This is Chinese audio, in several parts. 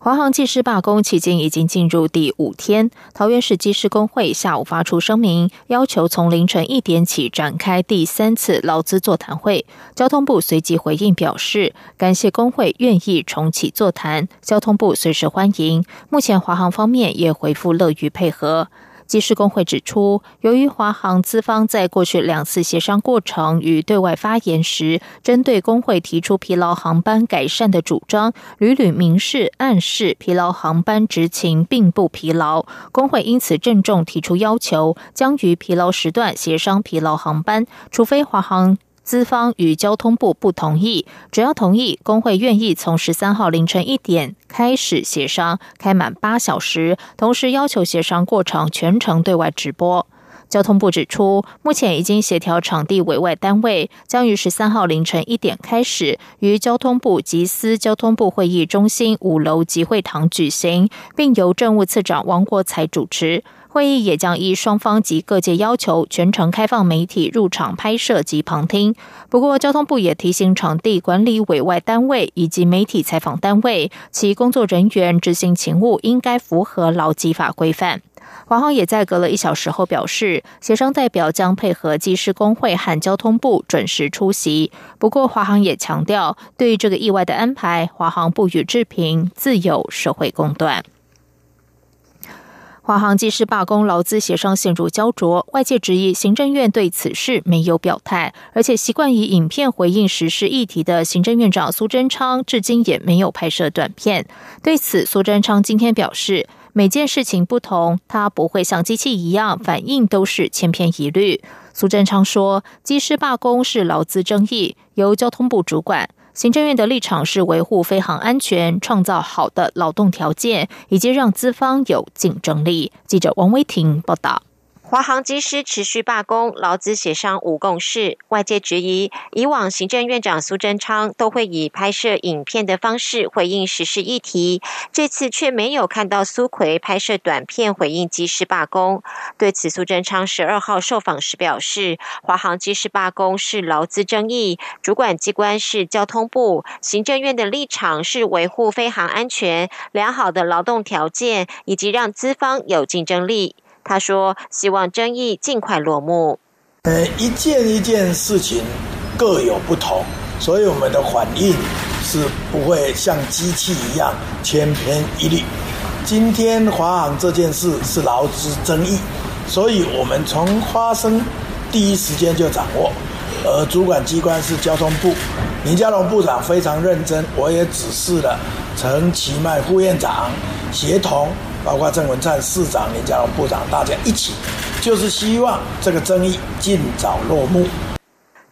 华航技师罢工迄今已经进入第五天，桃园市技师工会下午发出声明，要求从凌晨一点起展开第三次劳资座谈会。交通部随即回应表示，感谢工会愿意重启座谈，交通部随时欢迎。目前华航方面也回复乐于配合。机师工会指出，由于华航资方在过去两次协商过程与对外发言时，针对工会提出疲劳航班改善的主张，屡屡明示暗示疲劳航班执勤并不疲劳，工会因此郑重提出要求，将于疲劳时段协商疲劳航班，除非华航。资方与交通部不同意，只要同意，工会愿意从十三号凌晨一点开始协商，开满八小时，同时要求协商过程全程对外直播。交通部指出，目前已经协调场地委外单位，将于十三号凌晨一点开始于交通部集思交通部会议中心五楼集会堂举行，并由政务次长王国才主持。会议也将依双方及各界要求，全程开放媒体入场拍摄及旁听。不过，交通部也提醒场地管理委外单位以及媒体采访单位，其工作人员执行勤务应该符合劳基法规范。华航也在隔了一小时后表示，协商代表将配合技师工会和交通部准时出席。不过，华航也强调，对于这个意外的安排，华航不予置评，自有社会公断。华航技师罢工劳资协商陷入焦灼，外界质疑行政院对此事没有表态，而且习惯以影片回应时事议题的行政院长苏贞昌，至今也没有拍摄短片。对此，苏贞昌今天表示，每件事情不同，它不会像机器一样反应都是千篇一律。苏贞昌说，机师罢工是劳资争议，由交通部主管。行政院的立场是维护飞航安全，创造好的劳动条件，以及让资方有竞争力。记者王威婷报道。华航机师持续罢工，劳资协商无共识。外界质疑，以往行政院长苏贞昌都会以拍摄影片的方式回应时事议题，这次却没有看到苏奎拍摄短片回应机师罢工。对此，苏贞昌十二号受访时表示，华航机师罢工是劳资争议，主管机关是交通部，行政院的立场是维护飞航安全、良好的劳动条件，以及让资方有竞争力。他说：“希望争议尽快落幕。呃，一件一件事情各有不同，所以我们的反应是不会像机器一样千篇一律。今天华航这件事是劳资争议，所以我们从发生第一时间就掌握。而主管机关是交通部，林佳龙部长非常认真，我也指示了陈其迈副院长协同。”包括郑文灿市长、林佳龙部长，大家一起，就是希望这个争议尽早落幕。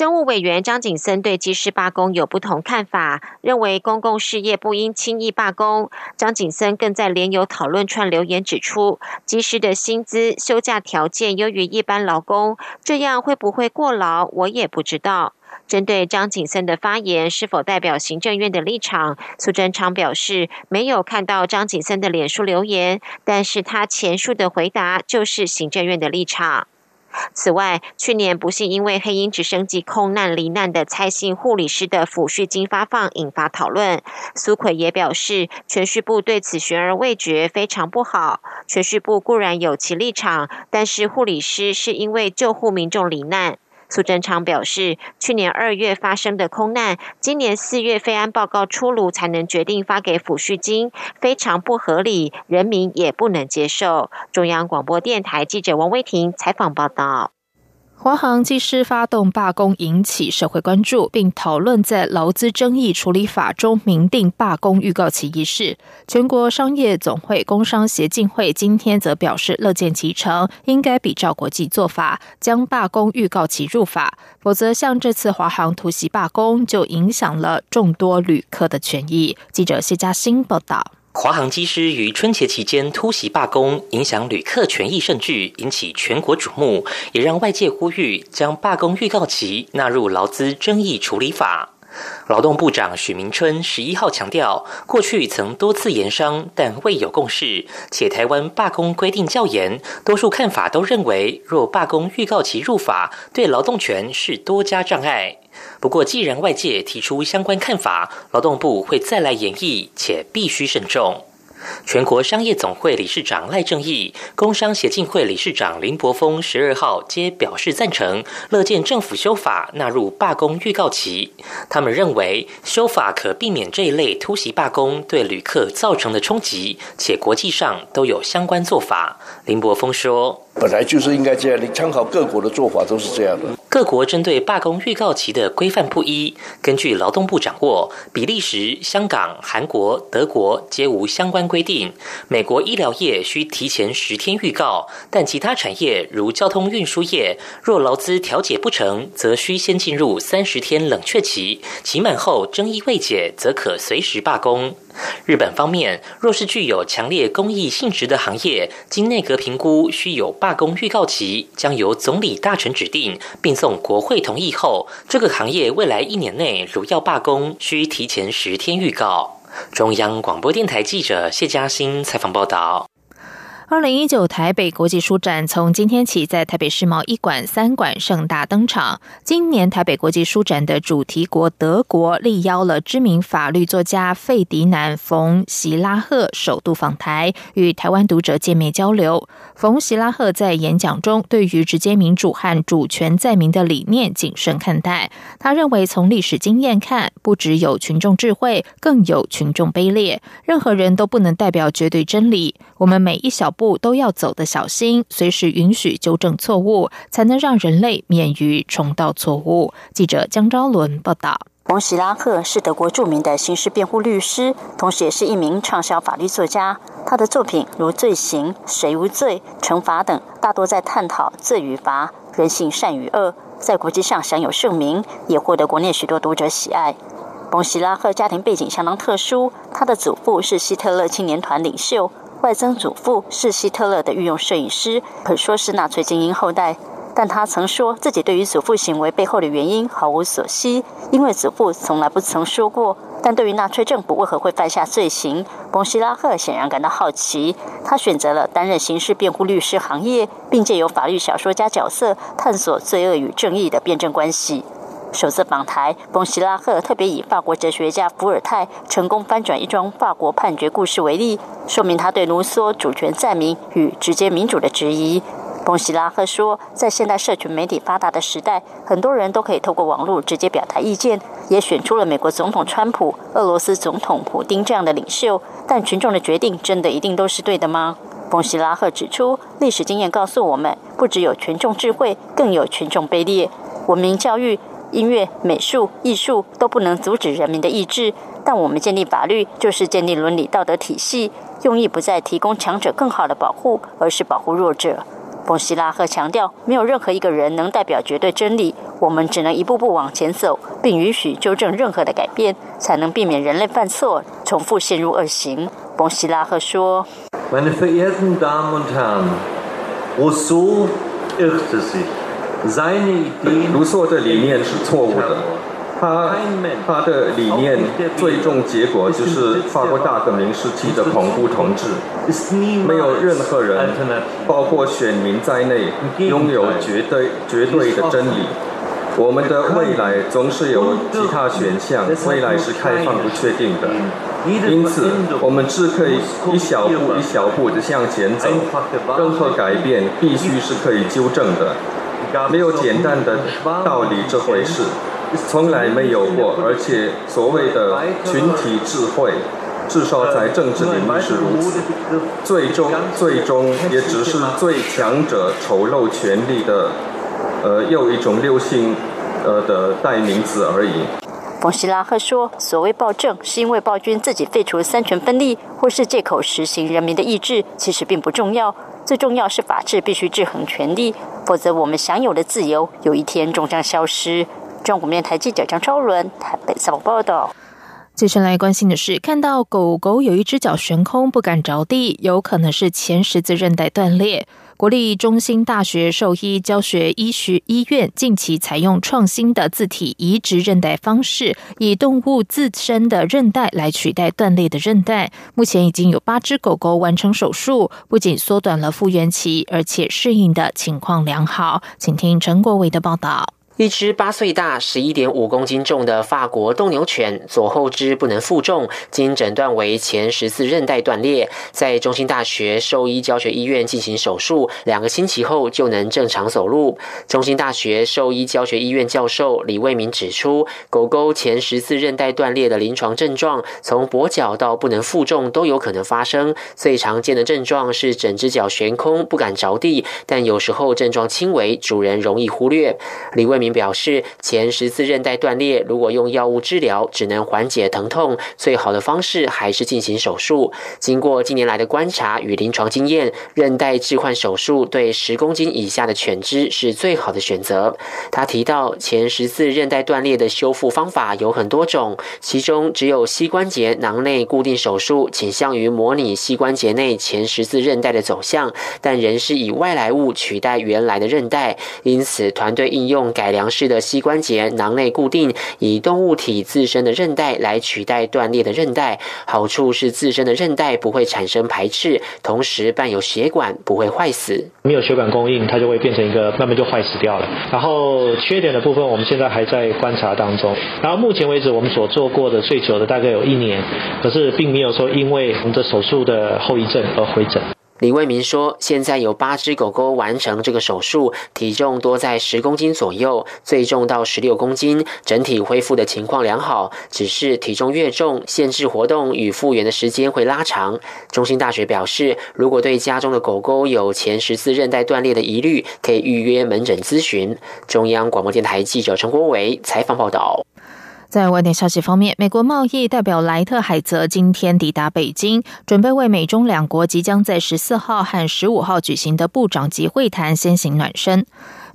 政务委员张景森对机师罢工有不同看法，认为公共事业不应轻易罢工。张景森更在联友讨论串留言指出，机师的薪资、休假条件优于一般劳工，这样会不会过劳，我也不知道。针对张景森的发言是否代表行政院的立场，苏贞昌表示没有看到张景森的脸书留言，但是他前述的回答就是行政院的立场。此外，去年不幸因为黑鹰直升机空难罹难的蔡姓护理师的抚恤金发放引发讨论，苏奎也表示，全序部对此悬而未决，非常不好。全序部固然有其立场，但是护理师是因为救护民众罹难。苏贞昌表示，去年二月发生的空难，今年四月非安报告出炉才能决定发给抚恤金，非常不合理，人民也不能接受。中央广播电台记者王威婷采访报道。华航技师发动罢工，引起社会关注，并讨论在劳资争议处理法中明定罢工预告期一事。全国商业总会工商协进会今天则表示乐见其成，应该比照国际做法，将罢工预告期入法。否则，像这次华航突袭罢工，就影响了众多旅客的权益。记者谢嘉欣报道。华航机师于春节期间突袭罢工，影响旅客权益甚巨，引起全国瞩目，也让外界呼吁将罢工预告期纳入劳资争议处理法。劳动部长许明春十一号强调，过去曾多次研商，但未有共识，且台湾罢工规定较严，多数看法都认为，若罢工预告其入法，对劳动权是多加障碍。不过，既然外界提出相关看法，劳动部会再来演绎，且必须慎重。全国商业总会理事长赖正义、工商协进会理事长林柏峰十二号皆表示赞成，乐见政府修法纳入罢工预告期。他们认为修法可避免这一类突袭罢工对旅客造成的冲击，且国际上都有相关做法。林柏峰说。本来就是应该这样，你参考各国的做法都是这样的。各国针对罢工预告期的规范不一，根据劳动部掌握，比利时、香港、韩国、德国皆无相关规定。美国医疗业需提前十天预告，但其他产业如交通运输业，若劳资调解不成，则需先进入三十天冷却期，期满后争议未解，则可随时罢工。日本方面，若是具有强烈公益性质的行业，经内阁评估需有罢工预告期，将由总理大臣指定，并送国会同意后，这个行业未来一年内如要罢工，需提前十天预告。中央广播电台记者谢嘉欣采访报道。二零一九台北国际书展从今天起在台北世贸一馆、三馆盛大登场。今年台北国际书展的主题国德国力邀了知名法律作家费迪南·冯·席拉赫首度访台，与台湾读者见面交流。冯·席拉赫在演讲中对于直接民主和主权在民的理念谨慎看待。他认为，从历史经验看，不只有群众智慧，更有群众卑劣。任何人都不能代表绝对真理。我们每一小。步都要走得小心，随时允许纠正错误，才能让人类免于重蹈错误。记者江昭伦报道。冯·希拉赫是德国著名的刑事辩护律师，同时也是一名畅销法律作家。他的作品如《罪行》《谁无罪》《惩罚》等，大多在探讨罪与罚、人性善与恶，在国际上享有盛名，也获得国内许多读者喜爱。冯·希拉赫家庭背景相当特殊，他的祖父是希特勒青年团领袖。外曾祖父是希特勒的御用摄影师，可说是纳粹精英后代。但他曾说自己对于祖父行为背后的原因毫无所悉，因为祖父从来不曾说过。但对于纳粹政府为何会犯下罪行，冯希拉赫显然感到好奇。他选择了担任刑事辩护律师行业，并借由法律小说家角色探索罪恶与正义的辩证关系。首次访台，冯希拉赫特别以法国哲学家伏尔泰成功翻转一桩法国判决故事为例，说明他对卢梭主权在民与直接民主的质疑。冯希拉赫说，在现代社群媒体发达的时代，很多人都可以透过网络直接表达意见，也选出了美国总统川普、俄罗斯总统普京这样的领袖。但群众的决定真的一定都是对的吗？冯希拉赫指出，历史经验告诉我们，不只有群众智慧，更有群众卑劣。文明教育。音乐、美术、艺术都不能阻止人民的意志，但我们建立法律就是建立伦理道德体系，用意不再提供强者更好的保护，而是保护弱者。冯希拉赫强调，没有任何一个人能代表绝对真理，我们只能一步步往前走，并允许纠正任何的改变，才能避免人类犯错，重复陷入恶行。冯希拉赫说：“Meine verehrten Damen und Herren, Rousseau irrte sich.” 卢梭的理念是错误的，他他的理念最终结果就是法国大革命时期的恐怖统治，没有任何人，包括选民在内，拥有绝对绝对的真理。我们的未来总是有其他选项，未来是开放不确定的，因此我们只可以一小步一小步的向前走，任何改变必须是可以纠正的。没有简单的道理这回事，从来没有过。而且所谓的群体智慧，至少在政治领域是如此。最终，最终也只是最强者丑陋权力的，呃，又一种流行，呃的代名词而已。冯希拉赫说：“所谓暴政，是因为暴君自己废除三权分立，或是借口实行人民的意志，其实并不重要。最重要是法治必须制衡权力。”否则，我们享有的自由有一天终将消失。中国面台记者张超伦台北采访报道。接下来关心的是，看到狗狗有一只脚悬空不敢着地，有可能是前十字韧带断裂。国立中心大学兽医教学医学医院近期采用创新的自体移植韧带方式，以动物自身的韧带来取代断裂的韧带。目前已经有八只狗狗完成手术，不仅缩短了复原期，而且适应的情况良好。请听陈国伟的报道。一只八岁大、十一点五公斤重的法国斗牛犬，左后肢不能负重，经诊断为前十字韧带断裂，在中心大学兽医教学医院进行手术，两个星期后就能正常走路。中心大学兽医教学医院教授李卫民指出，狗狗前十字韧带断裂的临床症状，从跛脚到不能负重都有可能发生。最常见的症状是整只脚悬空，不敢着地，但有时候症状轻微，主人容易忽略。李卫民。表示前十字韧带断裂，如果用药物治疗，只能缓解疼痛，最好的方式还是进行手术。经过近年来的观察与临床经验，韧带置换手术对十公斤以下的犬只是最好的选择。他提到，前十字韧带断裂的修复方法有很多种，其中只有膝关节囊内固定手术倾向于模拟膝关节内前十字韧带的走向，但仍是以外来物取代原来的韧带，因此团队应用改良。强式的膝关节囊内固定，以动物体自身的韧带来取代断裂的韧带。好处是自身的韧带不会产生排斥，同时伴有血管不会坏死。没有血管供应，它就会变成一个慢慢就坏死掉了。然后缺点的部分，我们现在还在观察当中。然后目前为止，我们所做过的最久的大概有一年，可是并没有说因为我们的手术的后遗症而回诊。李卫民说：“现在有八只狗狗完成这个手术，体重多在十公斤左右，最重到十六公斤，整体恢复的情况良好。只是体重越重，限制活动与复原的时间会拉长。”中心大学表示，如果对家中的狗狗有前十字韧带断裂的疑虑，可以预约门诊咨询。中央广播电台记者陈国伟采访报道。在外电消息方面，美国贸易代表莱特海泽今天抵达北京，准备为美中两国即将在十四号和十五号举行的部长级会谈先行暖身。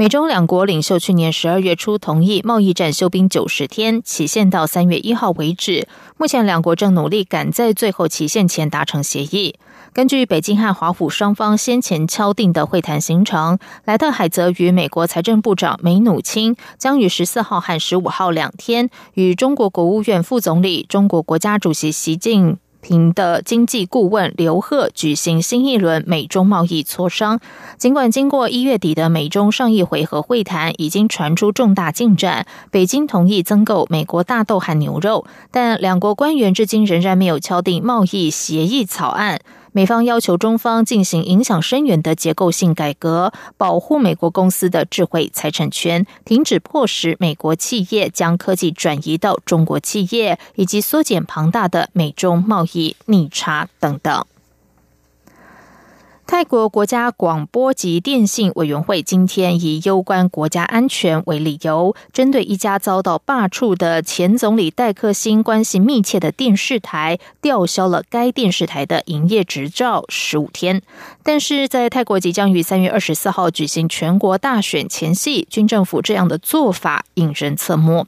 美中两国领袖去年十二月初同意贸易战休兵九十天，期限到三月一号为止。目前两国正努力赶在最后期限前达成协议。根据北京和华府双方先前敲定的会谈行程，莱特海泽与美国财政部长梅努钦将于十四号和十五号两天与中国国务院副总理、中国国家主席习近平的经济顾问刘鹤举行新一轮美中贸易磋商。尽管经过一月底的美中上一回合会谈已经传出重大进展，北京同意增购美国大豆和牛肉，但两国官员至今仍然没有敲定贸易协议草案。美方要求中方进行影响深远的结构性改革，保护美国公司的智慧财产权，停止迫使美国企业将科技转移到中国企业，以及缩减庞大的美中贸易逆差等等。泰国国家广播及电信委员会今天以攸关国家安全为理由，针对一家遭到罢黜的前总理戴克星关系密切的电视台，吊销了该电视台的营业执照十五天。但是在泰国即将于三月二十四号举行全国大选前夕，军政府这样的做法引人侧目。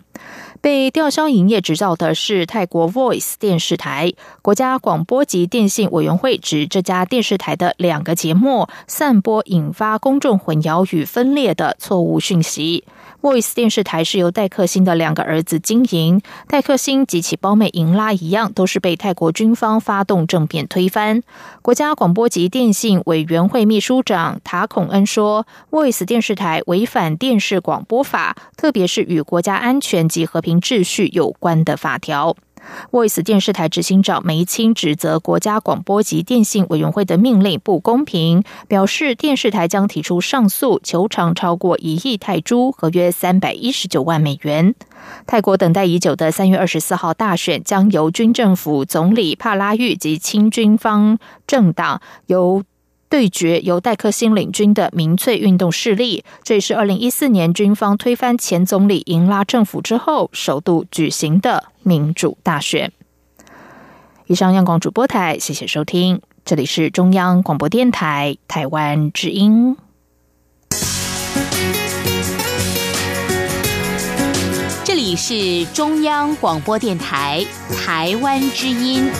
被吊销营业执照的是泰国 Voice 电视台。国家广播及电信委员会指这家电视台的两个节目散播引发公众混淆与分裂的错误讯息。Voice 电视台是由戴克星的两个儿子经营，戴克星及其胞妹银拉一样，都是被泰国军方发动政变推翻。国家广播及电信委员会秘书长塔孔恩说：“Voice 电视台违反电视广播法，特别是与国家安全及和平秩序有关的法条。” Voice 电视台执行长梅青指责国家广播及电信委员会的命令不公平，表示电视台将提出上诉，求偿超过一亿泰铢，合约三百一十九万美元。泰国等待已久的三月二十四号大选将由军政府总理帕拉育及亲军方政党由。对决由戴克星领军的民粹运动势力，这也是二零一四年军方推翻前总理英拉政府之后首度举行的民主大选。以上，央广主播台，谢谢收听，这里是中央广播电台台湾之音。这里是中央广播电台台湾之音。